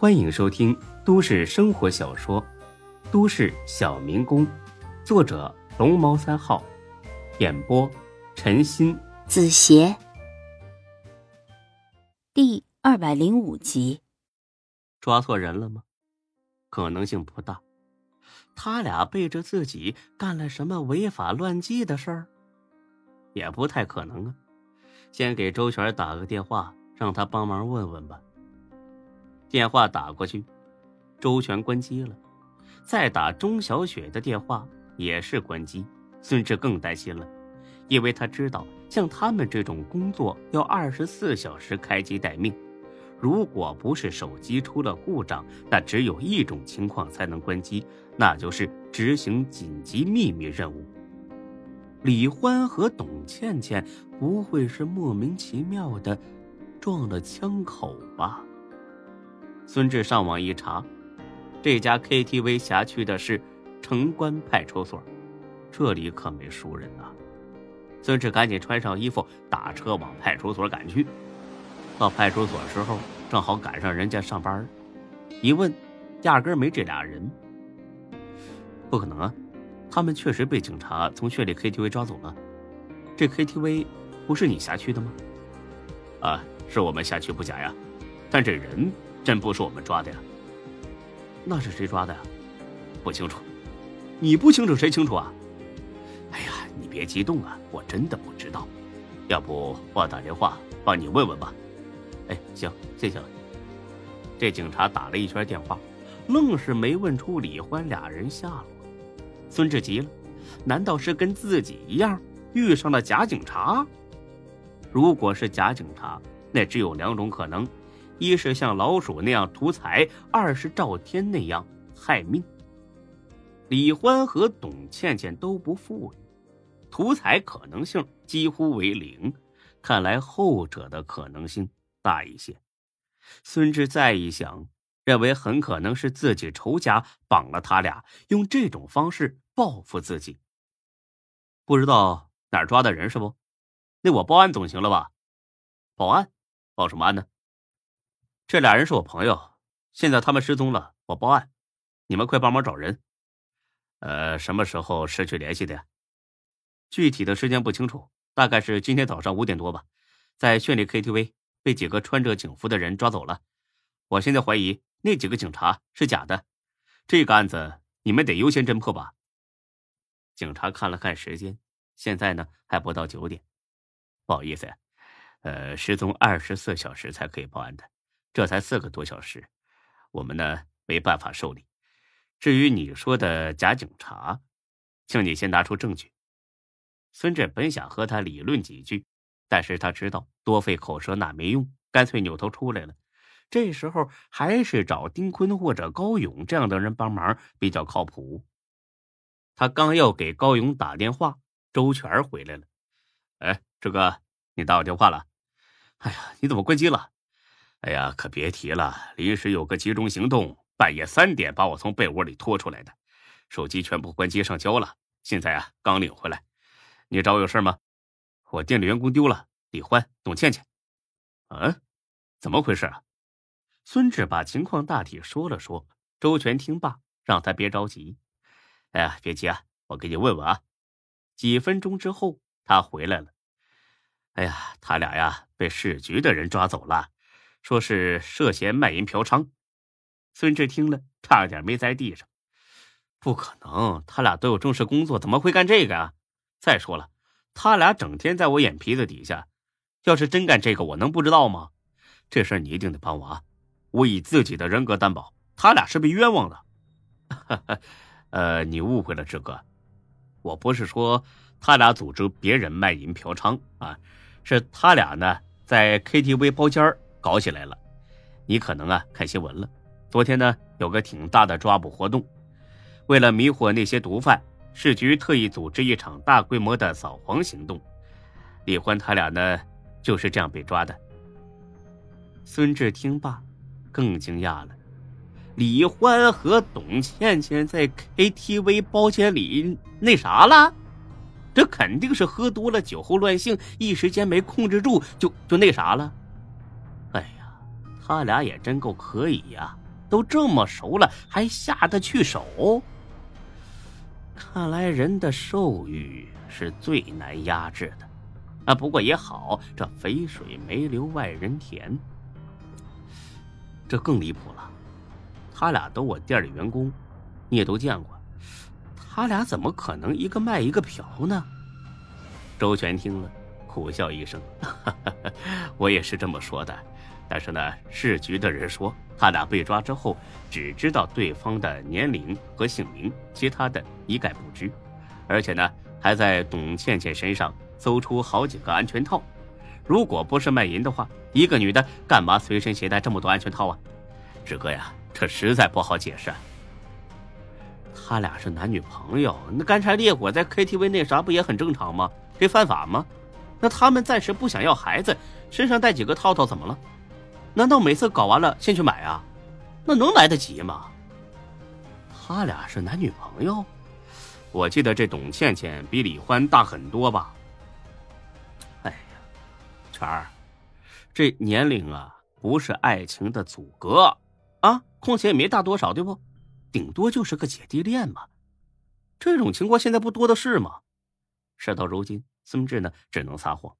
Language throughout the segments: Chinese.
欢迎收听都市生活小说《都市小民工》，作者龙猫三号，演播陈鑫、子邪，第二百零五集。抓错人了吗？可能性不大。他俩背着自己干了什么违法乱纪的事儿？也不太可能啊。先给周全打个电话，让他帮忙问问吧。电话打过去，周全关机了。再打钟小雪的电话，也是关机。孙志更担心了，因为他知道，像他们这种工作要二十四小时开机待命，如果不是手机出了故障，那只有一种情况才能关机，那就是执行紧急秘密任务。李欢和董倩倩不会是莫名其妙的撞了枪口吧？孙志上网一查，这家 KTV 辖区的是城关派出所，这里可没熟人呐。孙志赶紧穿上衣服，打车往派出所赶去。到派出所时候，正好赶上人家上班，一问，压根没这俩人。不可能啊，他们确实被警察从炫丽 KTV 抓走了。这 KTV 不是你辖区的吗？啊，是我们辖区不假呀，但这人。真不是我们抓的呀，那是谁抓的呀？不清楚，你不清楚谁清楚啊？哎呀，你别激动啊，我真的不知道，要不我打电话帮你问问吧。哎，行，谢谢了。这警察打了一圈电话，愣是没问出李欢俩人下落。孙志急了，难道是跟自己一样遇上了假警察？如果是假警察，那只有两种可能。一是像老鼠那样图财，二是赵天那样害命。李欢和董倩倩都不富裕，图财可能性几乎为零，看来后者的可能性大一些。孙志再一想，认为很可能是自己仇家绑了他俩，用这种方式报复自己。不知道哪儿抓的人是不？那我报案总行了吧？报案？报什么案呢？这俩人是我朋友，现在他们失踪了，我报案，你们快帮忙找人。呃，什么时候失去联系的呀？具体的时间不清楚，大概是今天早上五点多吧，在炫丽 KTV 被几个穿着警服的人抓走了。我现在怀疑那几个警察是假的，这个案子你们得优先侦破吧。警察看了看时间，现在呢还不到九点，不好意思呀，呃，失踪二十四小时才可以报案的。这才四个多小时，我们呢没办法受理。至于你说的假警察，请你先拿出证据。孙振本想和他理论几句，但是他知道多费口舌那没用，干脆扭头出来了。这时候还是找丁坤或者高勇这样的人帮忙比较靠谱。他刚要给高勇打电话，周全回来了。哎，志哥，你打我电话了？哎呀，你怎么关机了？哎呀，可别提了，临时有个集中行动，半夜三点把我从被窝里拖出来的，手机全部关机上交了。现在啊，刚领回来。你找我有事吗？我店里员工丢了，李欢、董倩倩。嗯，怎么回事啊？孙志把情况大体说了说。周全听罢，让他别着急。哎呀，别急啊，我给你问问啊。几分钟之后，他回来了。哎呀，他俩呀，被市局的人抓走了。说是涉嫌卖淫嫖娼，孙志听了差点没栽地上。不可能，他俩都有正式工作，怎么会干这个啊？再说了，他俩整天在我眼皮子底下，要是真干这个，我能不知道吗？这事你一定得帮我啊！我以自己的人格担保，他俩是被冤枉的。呃，你误会了，志哥，我不是说他俩组织别人卖淫嫖娼啊，是他俩呢在 KTV 包间。搞起来了，你可能啊看新闻了。昨天呢有个挺大的抓捕活动，为了迷惑那些毒贩，市局特意组织一场大规模的扫黄行动。李欢他俩呢就是这样被抓的。孙志听罢，更惊讶了：李欢和董倩倩在 KTV 包间里那啥了？这肯定是喝多了，酒后乱性，一时间没控制住，就就那啥了。他俩也真够可以呀！都这么熟了，还下得去手？看来人的兽欲是最难压制的啊！不过也好，这肥水没流外人田。这更离谱了，他俩都我店里员工，你也都见过，他俩怎么可能一个卖一个嫖呢？周全听了，苦笑一声：“ 我也是这么说的。”但是呢，市局的人说，他俩被抓之后，只知道对方的年龄和姓名，其他的一概不知。而且呢，还在董倩倩身上搜出好几个安全套。如果不是卖淫的话，一个女的干嘛随身携带这么多安全套啊？志哥呀，这实在不好解释。他俩是男女朋友，那干柴烈火在 KTV 那啥不也很正常吗？这犯法吗？那他们暂时不想要孩子，身上带几个套套怎么了？难道每次搞完了先去买啊？那能来得及吗？他俩是男女朋友？我记得这董倩倩比李欢大很多吧？哎呀，全儿，这年龄啊不是爱情的阻隔啊，况且也没大多少，对不？顶多就是个姐弟恋嘛。这种情况现在不多的是吗？事到如今，孙志呢只能撒谎。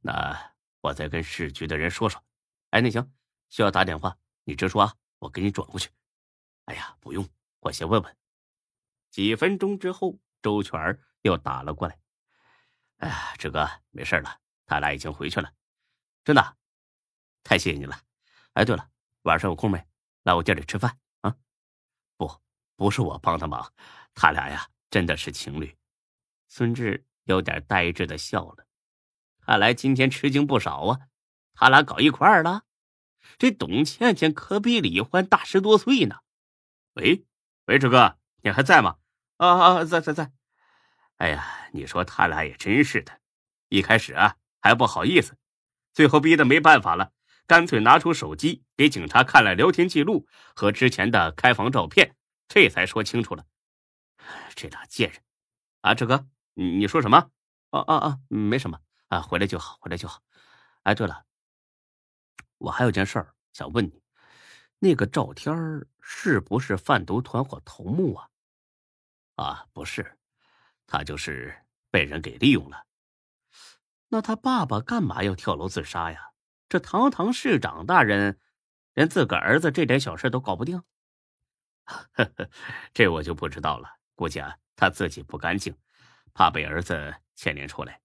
那我再跟市局的人说说。哎，那行，需要打电话，你直说啊，我给你转过去。哎呀，不用，我先问问。几分钟之后，周全又打了过来。哎呀，志哥，没事了，他俩已经回去了。真的，太谢谢你了。哎，对了，晚上有空没？来我店里吃饭啊？不，不是我帮的忙，他俩呀，真的是情侣。孙志有点呆滞的笑了，看来今天吃惊不少啊。他俩搞一块儿了，这董倩倩可比李欢大十多岁呢。喂，喂，志哥，你还在吗？啊啊，在在在。哎呀，你说他俩也真是的，一开始啊还不好意思，最后逼得没办法了，干脆拿出手机给警察看了聊天记录和之前的开房照片，这才说清楚了。这俩贱人！啊，志哥，你你说什么？啊啊啊，没什么啊，回来就好，回来就好。哎，对了。我还有件事儿想问你，那个赵天是不是贩毒团伙头目啊？啊，不是，他就是被人给利用了。那他爸爸干嘛要跳楼自杀呀？这堂堂市长大人，连自个儿子这点小事都搞不定？呵呵，这我就不知道了。估计啊，他自己不干净，怕被儿子牵连出来。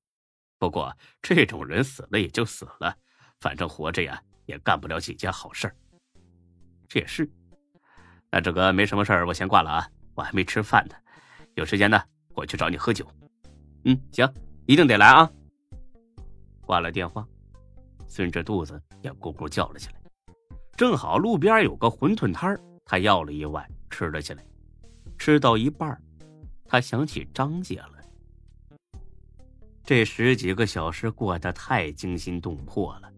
不过这种人死了也就死了，反正活着呀。也干不了几件好事这也是。那这个没什么事儿，我先挂了啊，我还没吃饭呢。有时间呢，我去找你喝酒。嗯，行，一定得来啊。挂了电话，孙志肚子也咕咕叫了起来。正好路边有个馄饨摊他要了一碗吃了起来。吃到一半，他想起张姐了。这十几个小时过得太惊心动魄了。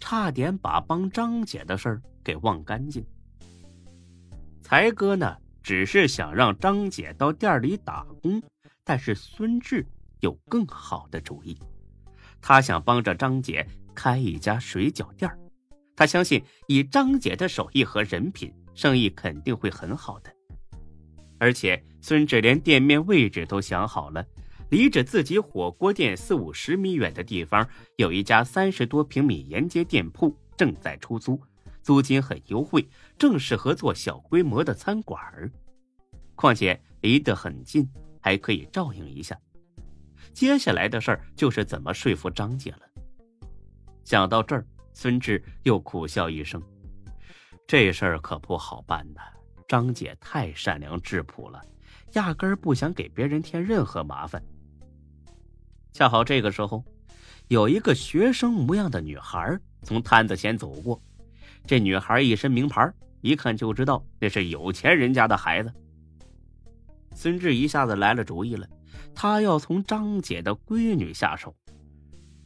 差点把帮张姐的事儿给忘干净。才哥呢，只是想让张姐到店里打工，但是孙志有更好的主意，他想帮着张姐开一家水饺店他相信以张姐的手艺和人品，生意肯定会很好的。而且孙志连店面位置都想好了。离着自己火锅店四五十米远的地方，有一家三十多平米沿街店铺正在出租，租金很优惠，正适合做小规模的餐馆儿况且离得很近，还可以照应一下。接下来的事儿就是怎么说服张姐了。想到这儿，孙志又苦笑一声：“这事儿可不好办呐，张姐太善良质朴了，压根儿不想给别人添任何麻烦。”恰好这个时候，有一个学生模样的女孩从摊子前走过。这女孩一身名牌，一看就知道那是有钱人家的孩子。孙志一下子来了主意了，他要从张姐的闺女下手。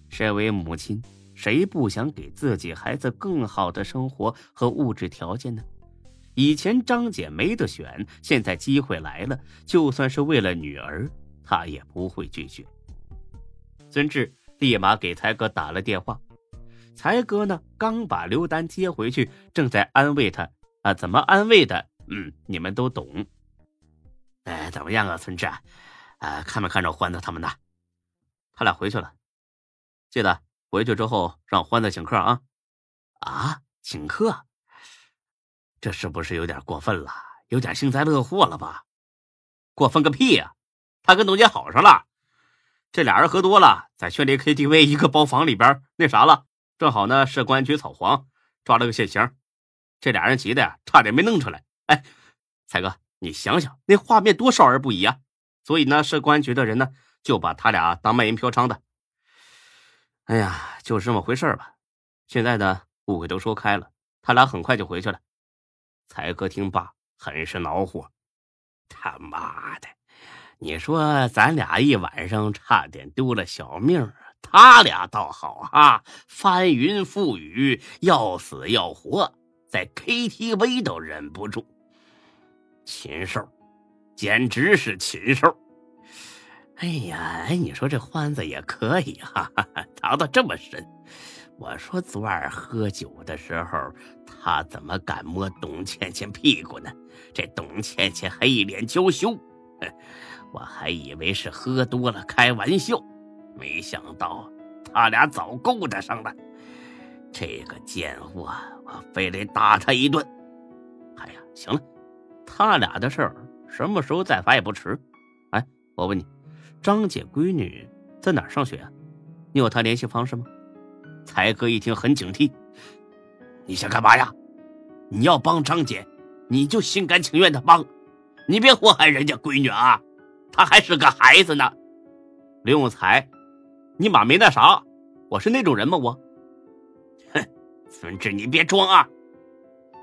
身为母亲，谁不想给自己孩子更好的生活和物质条件呢？以前张姐没得选，现在机会来了，就算是为了女儿，她也不会拒绝。孙志立马给才哥打了电话，才哥呢刚把刘丹接回去，正在安慰他啊，怎么安慰的？嗯，你们都懂。哎，怎么样啊，孙志？啊，看没看着欢子他们呢？他俩回去了。记得回去之后让欢子请客啊！啊，请客？这是不是有点过分了？有点幸灾乐祸了吧？过分个屁呀！他跟董姐好上了，这俩人喝多了，在炫丽 KTV 一个包房里边那啥了，正好呢是公安局草黄抓了个现行，这俩人急的呀，差点没弄出来。哎，才哥，你想想那画面多少儿不宜啊！所以呢，是公安局的人呢就把他俩当卖淫嫖娼的。哎呀，就是这么回事吧。现在呢，误会都说开了，他俩很快就回去了。才哥听罢，很是恼火。他妈的，你说咱俩一晚上差点丢了小命，他俩倒好啊，翻云覆雨，要死要活，在 KTV 都忍不住。禽兽，简直是禽兽！哎呀，哎，你说这欢子也可以哈，藏的这么深。我说昨晚喝酒的时候，他怎么敢摸董倩倩屁股呢？这董倩倩还一脸娇羞，我还以为是喝多了开玩笑，没想到他俩早勾搭上了。这个贱货，我非得打他一顿！哎呀，行了，他俩的事儿什么时候再发也不迟。哎，我问你。张姐闺女在哪儿上学啊？你有她联系方式吗？才哥一听很警惕，你想干嘛呀？你要帮张姐，你就心甘情愿的帮，你别祸害人家闺女啊！他还是个孩子呢。刘永才，你妈没那啥，我是那种人吗？我，哼，孙志，你别装啊！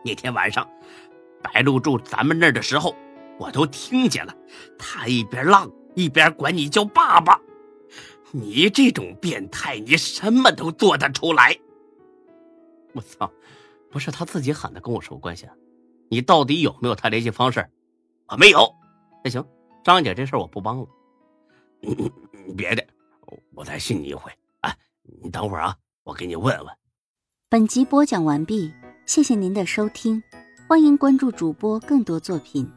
那天晚上，白露住咱们那儿的时候，我都听见了，他一边浪。一边管你叫爸爸，你这种变态，你什么都做得出来。我操，不是他自己喊的，跟我什么关系啊？你到底有没有他联系方式？我没有。那行，张姐这事我不帮了。别的，我再信你一回。哎，你等会儿啊，我给你问问。本集播讲完毕，谢谢您的收听，欢迎关注主播更多作品。